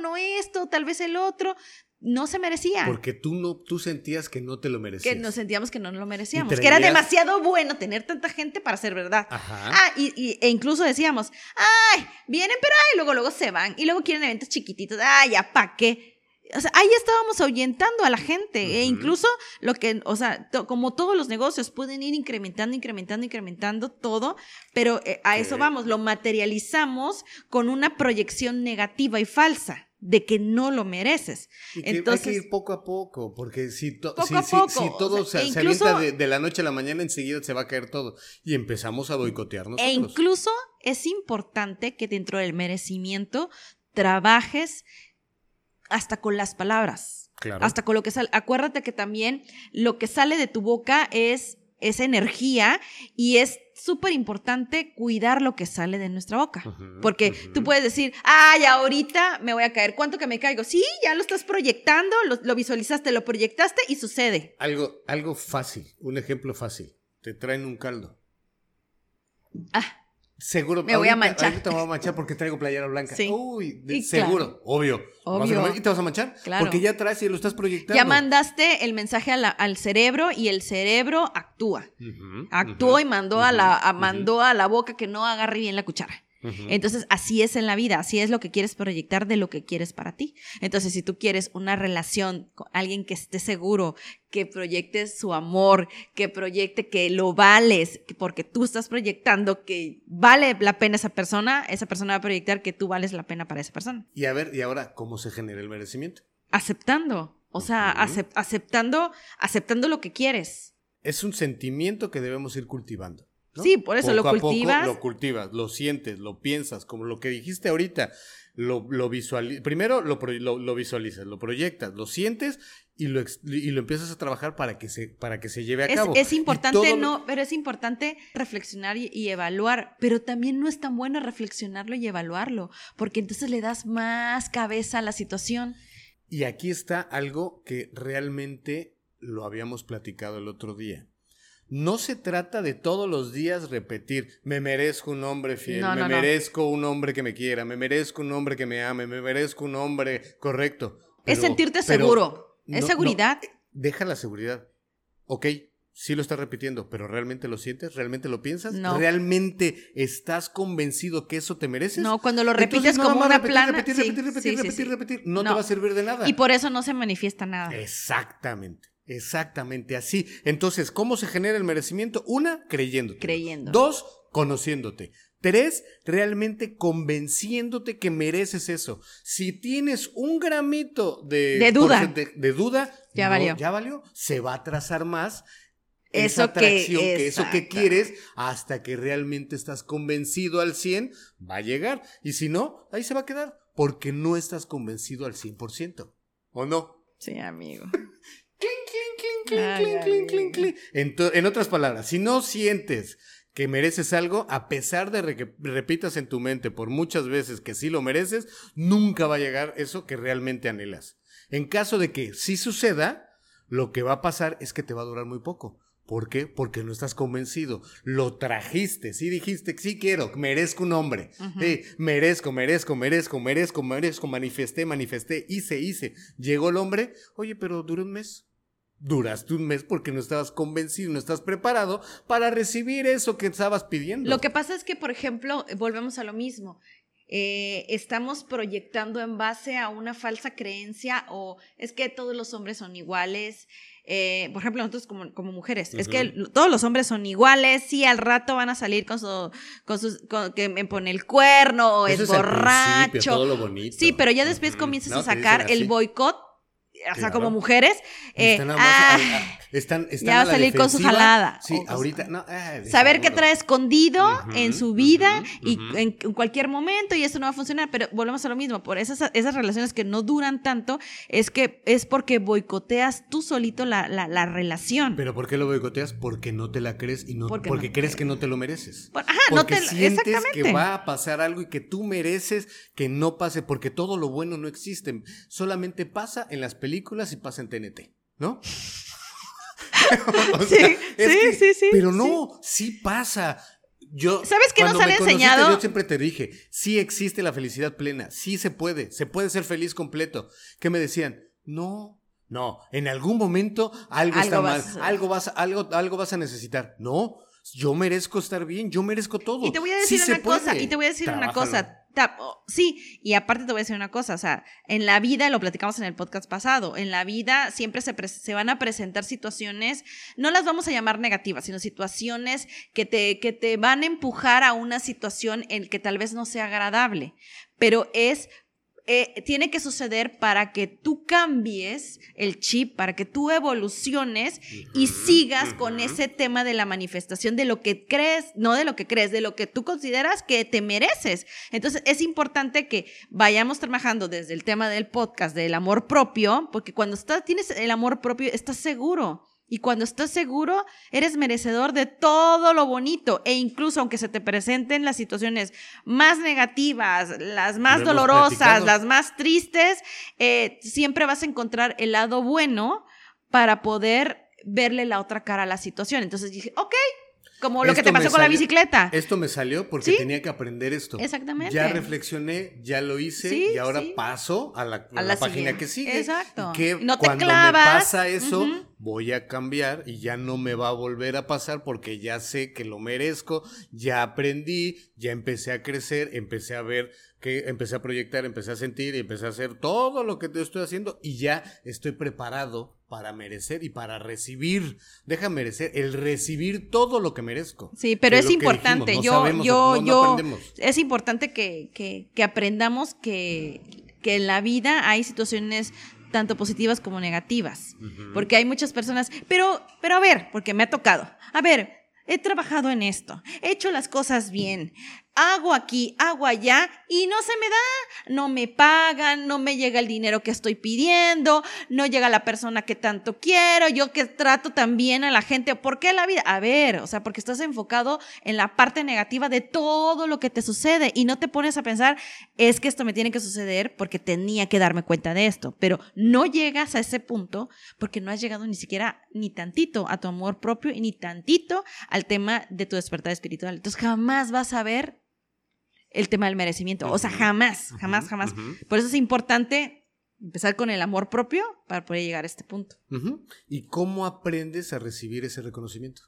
no esto, tal vez el otro no se merecía. Porque tú no, tú sentías que no te lo merecías. Que nos sentíamos que no lo merecíamos. Que era demasiado bueno tener tanta gente para ser verdad. Ajá. Ah, y, e incluso decíamos, ay, vienen, pero ay, luego, luego se van. Y luego quieren eventos chiquititos. Ay, ya, ¿pa' qué? O sea, ahí estábamos ahuyentando a la gente. E incluso lo que, o sea, como todos los negocios pueden ir incrementando, incrementando, incrementando todo, pero eh, a eso vamos, lo materializamos con una proyección negativa y falsa de que no lo mereces. Entonces, hay que ir poco a poco, porque si, si, todo se, avienta de, la noche a la mañana, enseguida se va a caer todo. Y empezamos a boicotearnos. E incluso es importante que dentro del merecimiento trabajes hasta con las palabras. Claro. Hasta con lo que sale. Acuérdate que también lo que sale de tu boca es esa energía y es súper importante cuidar lo que sale de nuestra boca. porque tú puedes decir, ay, ahorita me voy a caer. ¿Cuánto que me caigo? Sí, ya lo estás proyectando, lo, lo, visualizaste, lo proyectaste y sucede. Algo, algo fácil, un ejemplo fácil. Te traen un caldo. Ah. Seguro. Me voy a manchar. Ahorita me voy a manchar porque traigo playera blanca. Sí. Uy, seguro, obvio. obvio. ¿Y te vas a manchar? Claro. Porque ya traes y lo estás proyectando. Ya mandaste el mensaje al cerebro y el cerebro actúa. Actuó y mandó, a la, mandó a la boca que no agarre bien la cuchara. Entonces, así es en la vida, así es lo que quieres proyectar de lo que quieres para ti. Entonces, si tú quieres una relación con alguien que esté seguro, que proyecte su amor, que proyecte que lo vales, porque tú estás proyectando que vale la pena esa persona, esa persona va a proyectar que tú vales la pena para esa persona. Y a ver, ¿y ahora cómo se genera el merecimiento? Aceptando, o sea, aceptando, aceptando lo que quieres. Es un sentimiento que debemos ir cultivando. Sí, por eso lo cultivas. lo cultivas, lo sientes, lo piensas, como lo que dijiste ahorita. Lo. Primero lo, lo, visualizas, lo proyectas, lo sientes y lo, y lo empiezas a trabajar para que se, para que se lleve a cabo. Es importante, no, pero es importante reflexionar y, evaluar, pero también no es tan bueno reflexionarlo y evaluarlo, porque entonces le das más cabeza a la situación. Y aquí está algo que realmente lo habíamos platicado el otro día. No se trata de todos los días repetir, me merezco un hombre fiel, me merezco un hombre que me quiera, me merezco un hombre que me ame, me merezco un hombre correcto. es sentirte seguro, es seguridad. deja la seguridad. Ok, sí lo estás repitiendo, pero ¿realmente lo sientes? ¿Realmente lo piensas? ¿Realmente estás convencido que eso te mereces? No, cuando lo repites como una plana. Repetir, repetir, repetir, repetir, repetir, no, te va a servir de nada. Y por eso no se manifiesta nada. Exactamente. Exactamente así. Entonces, ¿cómo se genera el merecimiento? Una, creyéndote. Creyendo. Dos, conociéndote. Tres, realmente convenciéndote que mereces eso. Si tienes un gramito de, de duda, de, duda ya valió. Ya valió. Se va a trazar más esa atracción, que, eso que quieres, hasta que realmente estás convencido al 100, va a llegar. Y si no, ahí se va a quedar, porque no estás convencido al 100%. ¿O no? Sí, amigo. En, otras palabras, si no sientes que mereces algo, a pesar de que repitas en tu mente por muchas veces que sí lo mereces, nunca va a llegar eso que realmente anhelas. En caso de que sí suceda, lo que va a pasar es que te va a durar muy poco. ¿Por qué? Porque no estás convencido. Lo trajiste, sí dijiste, sí quiero, merezco un hombre. merezco, merezco, merezco, merezco, merezco, manifesté, manifesté, hice, hice. Llegó el hombre, oye, pero duró un mes. Duraste un mes porque no estabas convencido, no estás preparado para recibir eso que estabas pidiendo. Lo que pasa es que, por ejemplo, volvemos a lo mismo. Eh, estamos proyectando en base a una falsa creencia o es que todos los hombres son iguales. Eh, por ejemplo, nosotros como, como mujeres, es que todos los hombres son iguales, sí, al rato van a salir con su, con sus, que me pone el cuerno o es borracho. todo lo bonito. Sí, pero ya después comienzas a sacar el boicot o sea, como mujeres, eh, ah, están, ya va a salir con su jalada. Sí, ahorita, no, ah, saber qué trae escondido en su vida y en, cualquier momento y eso no va a funcionar, pero volvemos a lo mismo, por esas, esas relaciones que no duran tanto, es que es porque boicoteas tú solito la, la, relación. ¿Pero por qué lo boicoteas? Porque no te la crees y no, porque, crees que no te lo mereces. ajá, no te, sientes que va a pasar algo y que tú mereces que no pase, porque todo lo bueno no existe, solamente pasa en las películas y pasa en TNT, ¿no? sí, sí, sí, Pero no, sí, pasa. Yo, ¿Sabes qué nos han enseñado? Yo siempre te dije, sí existe la felicidad plena, sí se puede, se puede ser feliz completo. ¿Qué me decían? No, no, en algún momento algo, está mal, algo vas, algo, algo vas a necesitar. No, yo merezco estar bien, yo merezco todo. Y te voy a decir una cosa, y te voy a decir una cosa. Sí, y aparte te voy a decir una cosa, o sea, en la vida, lo platicamos en el podcast pasado, en la vida siempre se, se van a presentar situaciones, no las vamos a llamar negativas, sino situaciones que te, que te van a empujar a una situación en que tal vez no sea agradable, pero es eh, tiene que suceder para que tú cambies el chip, para que tú evoluciones y sigas con ese tema de la manifestación de lo que crees, no de lo que crees, de lo que tú consideras que te mereces. Entonces es importante que vayamos trabajando desde el tema del podcast, del amor propio, porque cuando estás, tienes el amor propio, estás seguro y cuando estás seguro, eres merecedor de todo lo bonito. E incluso aunque se te presenten las situaciones más negativas, las más dolorosas, las más tristes, eh, siempre vas a encontrar el lado bueno para poder verle la otra cara a la situación. Entonces dije, ok, como lo que te pasó con la bicicleta. Esto me salió porque tenía que aprender esto. Exactamente. Ya reflexioné, ya lo hice y ahora paso a la, página que sigue. Exacto. que no te cuando me pasa eso, voy a cambiar y ya no me va a volver a pasar porque ya sé que lo merezco, ya aprendí, ya empecé a crecer, empecé a ver que empecé a proyectar, empecé a sentir y empecé a hacer todo lo que te estoy haciendo y ya estoy preparado para merecer y para recibir. Deja merecer, el recibir todo lo que merezco. Sí, pero es importante. yo, yo, yo, es importante que, que, aprendamos que, que en la vida hay situaciones tanto positivas como negativas. Porque hay muchas personas, pero, pero a ver, porque me ha tocado. A ver, he trabajado en esto, he hecho las cosas bien, hago aquí, hago allá y no se me da, no me pagan, no me llega el dinero que estoy pidiendo, no llega la persona que tanto quiero, yo que trato también a la gente, ¿por qué la vida? A ver, o sea, porque estás enfocado en la parte negativa de todo lo que te sucede y no te pones a pensar, es que esto me tiene que suceder porque tenía que darme cuenta de esto, pero no llegas a ese punto porque no has llegado ni siquiera ni tantito a tu amor propio y ni tantito al tema de tu despertar espiritual. Entonces jamás vas a ver el tema del merecimiento. O sea, jamás, jamás, jamás. Por eso es importante empezar con el amor propio para poder llegar a este punto. ¿Y cómo aprendes a recibir ese reconocimiento?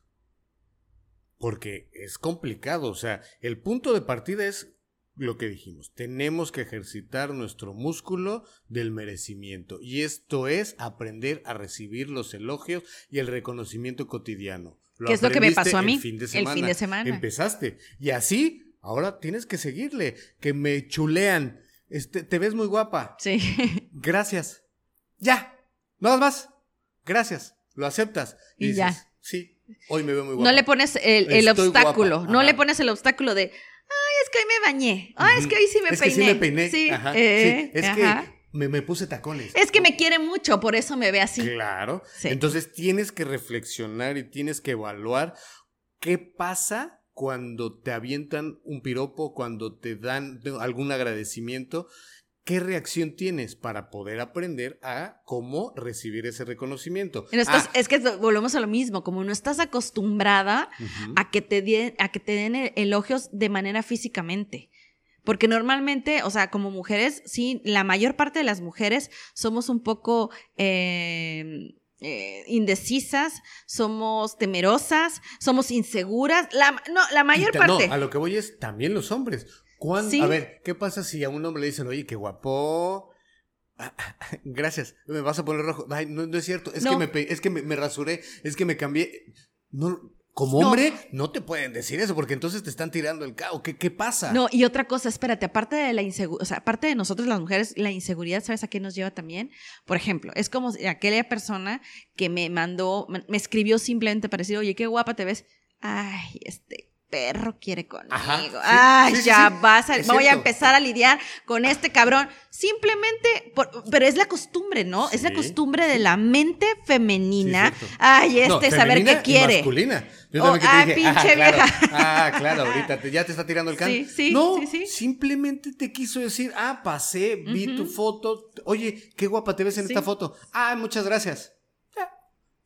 Porque es complicado, o sea, el punto de partida es lo que dijimos, tenemos que ejercitar nuestro músculo del merecimiento y esto es aprender a recibir los elogios y el reconocimiento cotidiano. ¿Qué es lo que me pasó a mí el fin de semana. Empezaste y así Ahora tienes que seguirle, que me chulean. Este, te ves muy guapa. Sí. Gracias. Ya. Nada más. Gracias. Lo aceptas. Y, ya. Sí, hoy me veo muy guapa. No le pones el, obstáculo. No le pones el obstáculo de, ay, es que hoy me bañé. Ay, es que hoy sí me es peiné. Que sí me peiné. Sí. Ajá. Eh, es que me, me, puse tacones. Es que me quiere mucho, por eso me ve así. Claro. Entonces tienes que reflexionar y tienes que evaluar qué pasa cuando te avientan un piropo, cuando te dan algún agradecimiento, ¿qué reacción tienes para poder aprender a cómo recibir ese reconocimiento? Ah. es que volvemos a lo mismo, como no estás acostumbrada a, que te a que te den e, elogios de manera físicamente. Porque normalmente, o sea, como mujeres, sí, la mayor parte de las mujeres somos un poco... Eh, eh, indecisas, somos temerosas, somos inseguras. La, no, la mayor parte. No, a lo que voy es también los hombres. A ver, ¿qué pasa si a un hombre le dicen, oye, qué guapo? Gracias, me vas a poner rojo. Ay, no, es cierto, es que, me, es que me, rasuré, es que me cambié. No, como hombre, no. te pueden decir eso, porque entonces te están tirando el caos. ¿Qué, ¿Qué pasa? No, y otra cosa, espérate, aparte de la inseguridad, o sea, aparte de nosotros las mujeres, la inseguridad, ¿sabes a qué nos lleva también? Por ejemplo, es como aquella persona que me mandó, me escribió simplemente para decir, oye, qué guapa te ves. Ay, este, perro quiere conmigo. Ay, ya vas a, voy a empezar a lidiar con este cabrón. Simplemente, pero es la costumbre, ¿no? Es la costumbre de la mente femenina. Ay, este saber qué quiere. masculina. Yo también oh, que te dije, pinche ah, vieja. ah, claro, ahorita ya te está tirando el can. Sí, sí, no, simplemente te quiso decir, ah, pasé, vi tu foto. Oye, qué guapa te ves en esta foto. Ah, muchas gracias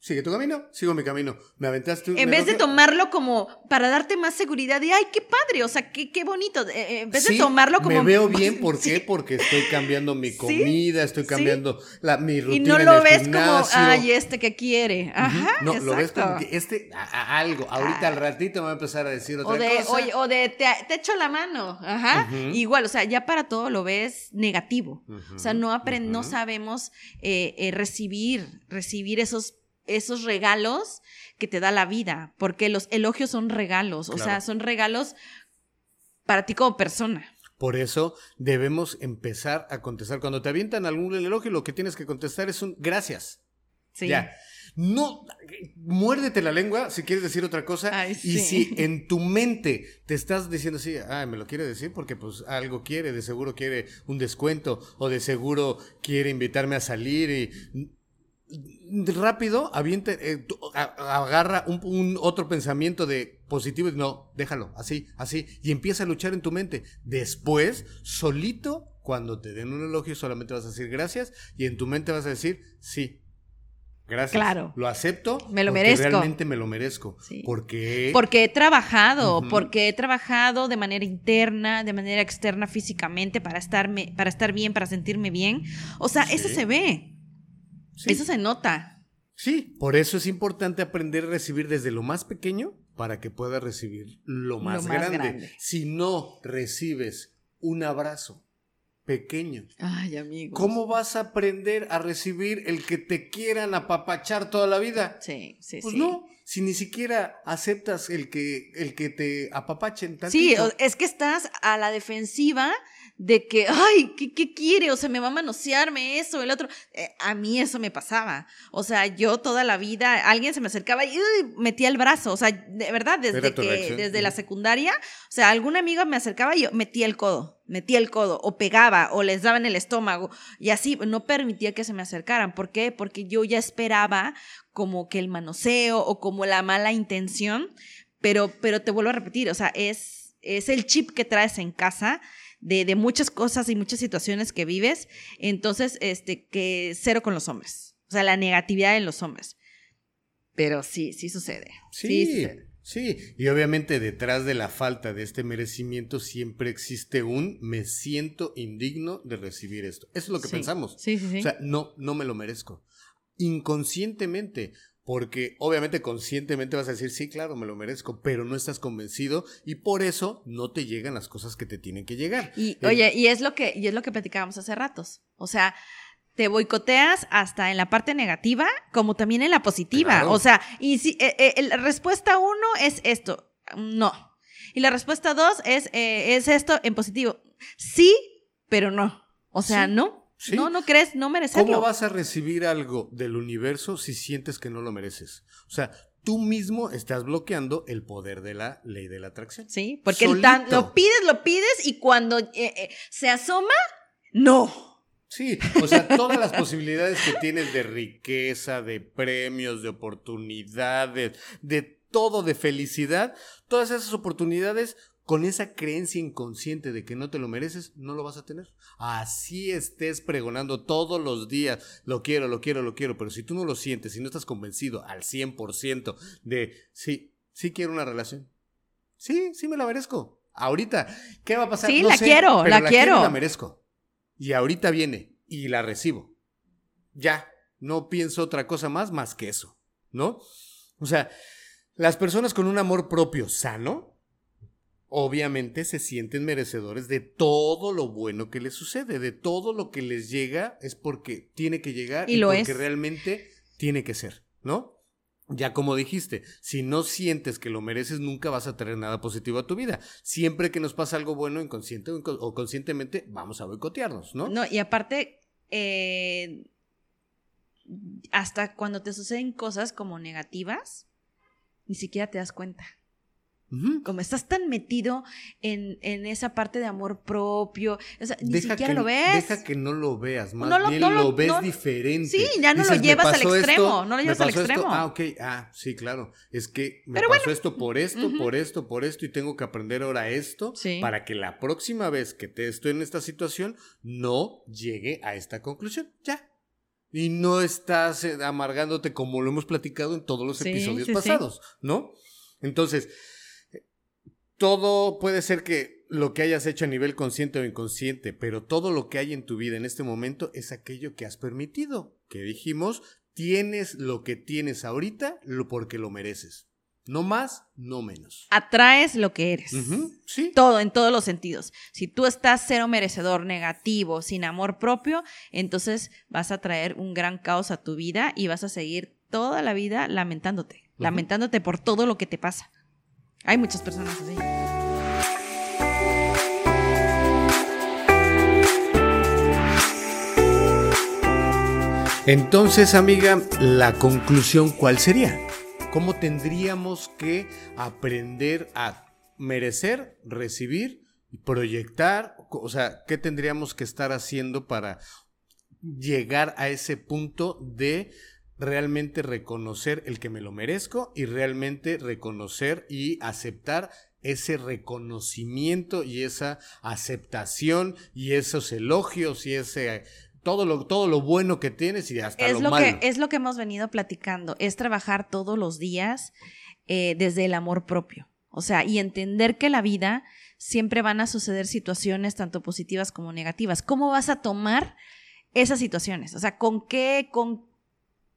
sigue tu camino, sigo mi camino. Me aventaste En vez de tomarlo como para darte más seguridad de, ay, qué padre, o sea, qué, qué bonito. Eh, eh, en vez de tomarlo como. Me veo bien, ¿por qué? Porque estoy cambiando mi comida, estoy cambiando la, mi rutina. Y no lo ves como, ay, este que quiere. Ajá. No, lo ves como que este, algo. Ahorita al ratito me va a empezar a decir otra o de, cosa. o de, te, te, echo la mano. Ajá. Igual, o sea, ya para todo lo ves negativo. O sea, no, aprend no sabemos eh, recibir, recibir esos esos regalos que te da la vida, porque los elogios son regalos, o sea, son regalos para ti como persona. Por eso debemos empezar a contestar. Cuando te avientan algún elogio, lo que tienes que contestar es un gracias. Sí. Ya. No, muérdete la lengua si quieres decir otra cosa. Y si en tu mente te estás diciendo así, ah, me lo quiere decir porque pues algo quiere, de seguro quiere un descuento o de seguro quiere invitarme a salir y rápido aviente, eh, agarra un, otro pensamiento de positivo y no, déjalo, así, así, y empieza a luchar en tu mente. Después, solito, cuando te den un elogio, solamente vas a decir gracias y en tu mente vas a decir sí. Gracias. Claro. Lo acepto. Me lo merezco. Realmente me lo merezco. Porque. Porque he trabajado, porque he trabajado de manera interna, de manera externa, físicamente, para, estarme, para estar bien, para sentirme bien. O sea, eso se ve. Eso se nota. Sí, por eso es importante aprender a recibir desde lo más pequeño para que puedas recibir lo más, grande. Si no recibes un abrazo pequeño, Ay, amigo. ¿cómo vas a aprender a recibir el que te quieran apapachar toda la vida? Sí, sí, pues no, si ni siquiera aceptas el que, el que te apapachen. Tantito. Sí, es que estás a la defensiva de que, ay, ¿qué, quiere? O sea, me va a manosearme eso, el otro. Eh, a mí eso me pasaba. O sea, yo toda la vida, alguien se me acercaba y metía el brazo. O sea, de verdad, desde que, desde la secundaria, o sea, algún amigo me acercaba y yo metía el codo, metía el codo, o pegaba, o les daba en el estómago, y así no permitía que se me acercaran. ¿Por qué? Porque yo ya esperaba como que el manoseo o como la mala intención, pero, pero te vuelvo a repetir, o sea, es, es el chip que traes en casa de, muchas cosas y muchas situaciones que vives. Entonces, este, que cero con los hombres. O sea, la negatividad en los hombres. Pero sí, sí sucede. Sí, sí, y obviamente detrás de la falta de este merecimiento siempre existe un me siento indigno de recibir esto. Eso es lo que pensamos. Sí, sí, sí. O sea, no, no me lo merezco. Inconscientemente, porque obviamente conscientemente vas a decir, sí, claro, me lo merezco, pero no estás convencido y por eso no te llegan las cosas que te tienen que llegar. Y eh, oye, y es lo que y es lo que platicábamos hace ratos. O sea, te boicoteas hasta en la parte negativa como también en la positiva. O sea, y si eh, eh, la respuesta uno es esto, no. Y la respuesta dos es, es esto en positivo. Sí, pero no. O sea, no. No, no crees, no merecerlo. ¿Cómo vas a recibir algo del universo si sientes que no lo mereces? O sea, tú mismo estás bloqueando el poder de la ley de la atracción. Sí, porque lo pides, lo pides y cuando eh, eh, se asoma, no. Sí, o sea, todas las posibilidades que tienes de riqueza, de premios, de oportunidades, de todo, de felicidad, todas esas oportunidades con esa creencia inconsciente de que no te lo mereces, no lo vas a tener. Así estés pregonando todos los días, lo quiero, lo quiero, lo quiero, pero si tú no lo sientes, si no estás convencido al 100% de, sí, sí quiero una relación, sí, sí me la merezco. Ahorita, ¿qué va a pasar? Sí, la quiero, la, quiero. quiero. La merezco. Y ahorita viene y la recibo. Ya, No pienso otra cosa más más que eso, ¿no? O sea, las personas con un amor propio sano, obviamente se sienten merecedores de todo lo bueno que les sucede, de todo lo que les llega es porque tiene que llegar y, porque realmente tiene que ser, ¿no? Ya como dijiste, si no sientes que lo mereces, nunca vas a tener nada positivo a tu vida. Siempre que nos pasa algo bueno, inconsciente o conscientemente, vamos a boicotearnos, ¿no? No, y aparte, eh, hasta cuando te suceden cosas como negativas, ni siquiera te das cuenta. Como estás tan metido en, esa parte de amor propio, ni siquiera lo ves. Deja que no lo veas, más bien lo, ves diferente. Sí, ya no lo llevas al extremo, no lo llevas al extremo. Ah, ok, ah, sí, claro. Es que me pasó esto por esto, por esto, por esto, y tengo que aprender ahora esto para que la próxima vez que te estoy en esta situación no llegue a esta conclusión. Ya, y no estás eh, amargándote como lo hemos platicado en todos los episodios pasados, ¿no? Entonces, todo puede ser que lo que hayas hecho a nivel consciente o inconsciente, pero todo lo que hay en tu vida en este momento es aquello que has permitido, que dijimos, tienes lo que tienes ahorita porque lo mereces. No más, no menos. Atraes lo que eres. sí. Todo, en todos los sentidos. Si tú estás cero merecedor, negativo, sin amor propio, entonces vas a traer un gran caos a tu vida y vas a seguir toda la vida lamentándote, lamentándote por todo lo que te pasa. Hay muchas personas así. Entonces, amiga, la conclusión, ¿cuál sería? ¿Cómo tendríamos que aprender a merecer, recibir proyectar? O sea, ¿qué tendríamos que estar haciendo para llegar a ese punto de realmente reconocer el que me lo merezco y realmente reconocer y aceptar ese reconocimiento y esa aceptación y esos elogios y ese todo lo, todo lo bueno que tienes y hasta es lo, malo. Que, es lo que hemos venido platicando, es trabajar todos los días eh, desde el amor propio. O sea, y entender que la vida siempre van a suceder situaciones tanto positivas como negativas. ¿Cómo vas a tomar esas situaciones? O sea, ¿con qué, con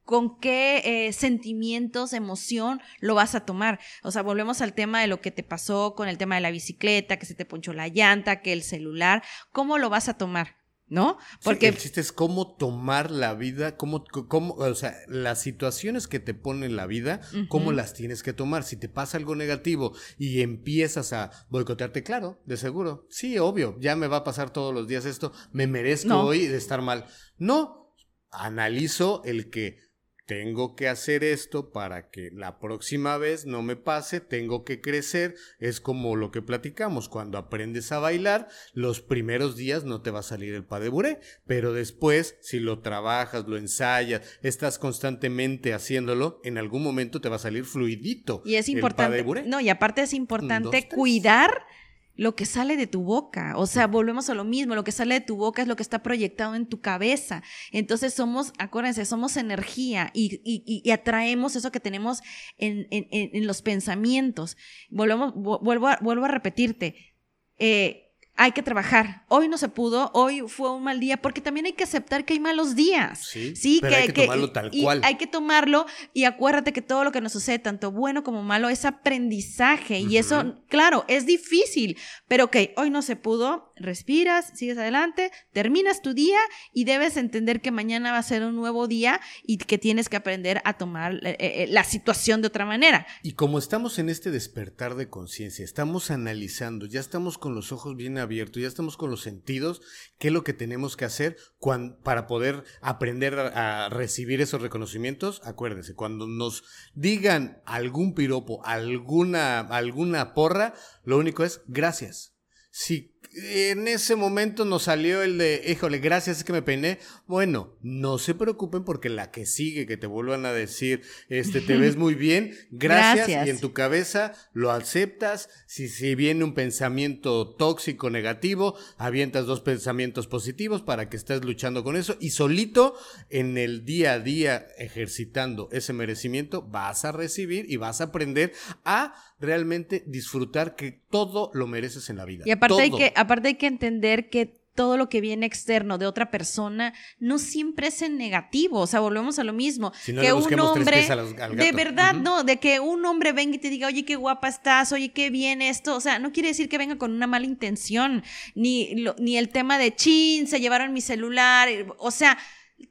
con qué eh, sentimientos, emoción lo vas a tomar. O sea, volvemos al tema de lo que te pasó con el tema de la bicicleta, que se te ponchó la llanta, que el celular, ¿cómo lo vas a tomar? ¿No? Porque el chiste es cómo tomar la vida, cómo, cómo, o sea, las situaciones que te ponen la vida, cómo las tienes que tomar. Si te pasa algo negativo y empiezas a boicotearte, claro, de seguro. Sí, obvio, ya me va a pasar todos los días esto, me merezco hoy de estar mal. No, analizo el que tengo que hacer esto para que la próxima vez no me pase, tengo que crecer, es como lo que platicamos, cuando aprendes a bailar, los primeros días no te va a salir el pas de buré, pero después, si lo trabajas, lo ensayas, estás constantemente haciéndolo, en algún momento te va a salir fluidito. Y es importante, no, y aparte es importante cuidar lo que sale de tu boca. O sea, volvemos a lo mismo, lo que sale de tu boca es lo que está proyectado en tu cabeza. Entonces somos, acuérdense, somos energía y, y, atraemos eso que tenemos en, en, en los pensamientos. Volvemos, vuelvo, a, vuelvo a repetirte. Eh, hay que trabajar. Hoy no se pudo, hoy fue un mal día, porque también hay que aceptar que hay malos días. Sí, que, hay que, tomarlo tal cual. Hay que tomarlo y acuérdate que todo lo que nos sucede, tanto bueno como malo, es aprendizaje. Y eso, claro, es difícil, pero ok, hoy no se pudo, respiras, sigues adelante, terminas tu día y debes entender que mañana va a ser un nuevo día y que tienes que aprender a tomar eh, eh, la situación de otra manera. Y como estamos en este despertar de conciencia, estamos analizando, ya estamos con los ojos bien abierto, ya estamos con los sentidos, qué es lo que tenemos que hacer para poder aprender a, recibir esos reconocimientos. Acuérdense, cuando nos digan algún piropo, alguna, alguna porra, lo único es gracias. Si en ese momento nos salió el de, híjole, gracias, es que me peiné. Bueno, no se preocupen porque la que sigue, que te vuelvan a decir, este, te ves muy bien, gracias, y en tu cabeza lo aceptas. Si, si viene un pensamiento tóxico, negativo, avientas dos pensamientos positivos para que estés luchando con eso y solito en el día a día ejercitando ese merecimiento vas a recibir y vas a aprender a realmente disfrutar que todo lo mereces en la vida. Y aparte, hay que, aparte hay que entender que todo lo que viene externo de otra persona no siempre es en negativo. O sea, volvemos a lo mismo. Si no que un hombre, al- al de verdad, no, de que un hombre venga y te diga, oye, qué guapa estás, oye, qué bien esto. O sea, no quiere decir que venga con una mala intención, ni, lo- ni el tema de chin, se llevaron mi celular. O sea,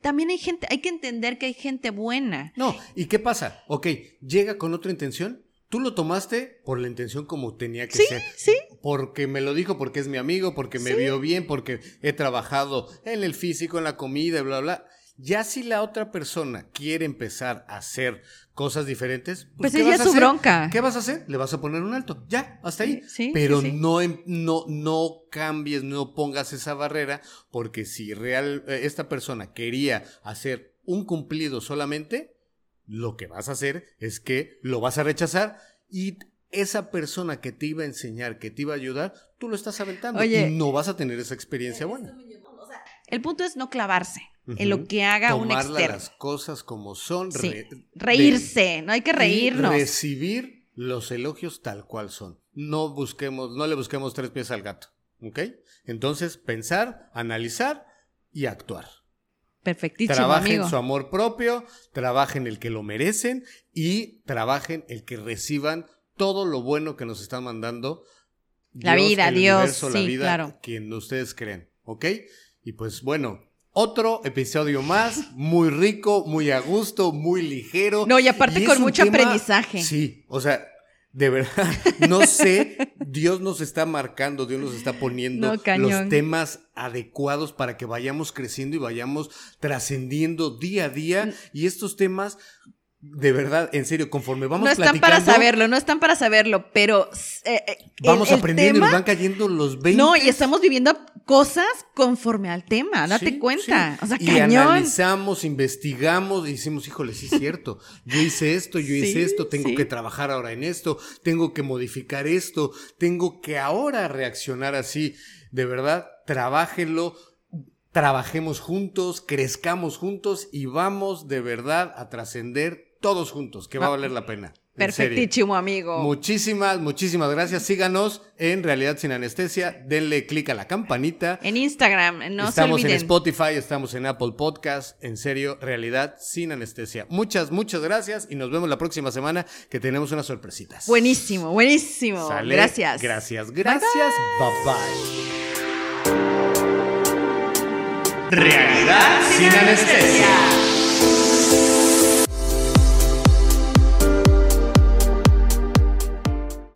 también hay gente, hay que entender que hay gente buena. No, ¿y qué pasa? Ok, llega con otra intención. Tú lo tomaste por la intención como tenía que Sí, ser. sí. Porque me lo dijo, porque es mi amigo, porque me vio bien, porque he trabajado en el físico, en la comida, bla, bla. Ya si la otra persona quiere empezar a hacer cosas diferentes, Pues ¿qué ella es su hacer? bronca. ¿Qué vas a hacer? Le vas a poner un alto. Ya, hasta ahí. Sí, Pero sí, sí. No, em- no, no cambies, no pongas esa barrera, porque si real, eh, esta persona quería hacer un cumplido solamente, lo que vas a hacer es que lo vas a rechazar y esa persona que te iba a enseñar, que te iba a ayudar, tú lo estás aventando Oye. y no vas a tener esa experiencia buena. El punto es no clavarse en lo que haga un Tomarla externo. las cosas como son, Sí. re- Reírse, no hay que y reírnos. recibir los elogios tal cual son. No busquemos, no le busquemos tres pies al gato, ¿ok? Entonces, pensar, analizar y actuar. Perfectísimo, Trabajen amigo. su amor propio, trabajen el que lo merecen y trabajen el que reciban todo lo bueno que nos están mandando. La vida, el Dios, universo, la sí, vida, claro. quien ustedes creen, ¿ok? Y pues bueno, otro episodio más, muy rico, muy a gusto, muy ligero. No, y aparte con mucho aprendizaje. Sí, o sea, de verdad, no sé, Dios nos está marcando, Dios nos está poniendo No, los temas adecuados para que vayamos creciendo y vayamos trascendiendo día a día. Y estos temas, de verdad, en serio, conforme vamos no están para platicando, saberlo, no están para saberlo, pero eh, eh, vamos el aprendiendo y nos van cayendo los 20. No, y estamos viviendo cosas conforme al tema, date Sí, cuenta. sí. O sea, y cañón. analizamos, investigamos y decimos, híjole, sí es cierto. Yo hice esto, yo hice esto, tengo que trabajar ahora en esto, tengo que modificar esto, tengo que ahora reaccionar así. De verdad, trabájenlo, trabajemos juntos, crezcamos juntos y vamos de verdad a trascender todos juntos, que va a valer la pena. Perfectísimo, amigo. Muchísimas, muchísimas gracias. Síganos en Realidad Sin Anestesia. Denle clic a la campanita. En Instagram, no se estamos en. Spotify, estamos en Apple Podcast. En serio, realidad sin anestesia. Muchas, muchas gracias y nos vemos la próxima semana que tenemos unas sorpresitas. Buenísimo, buenísimo. ¿Sale? Gracias. Gracias, gracias. Bye bye. Realidad sin anestesia.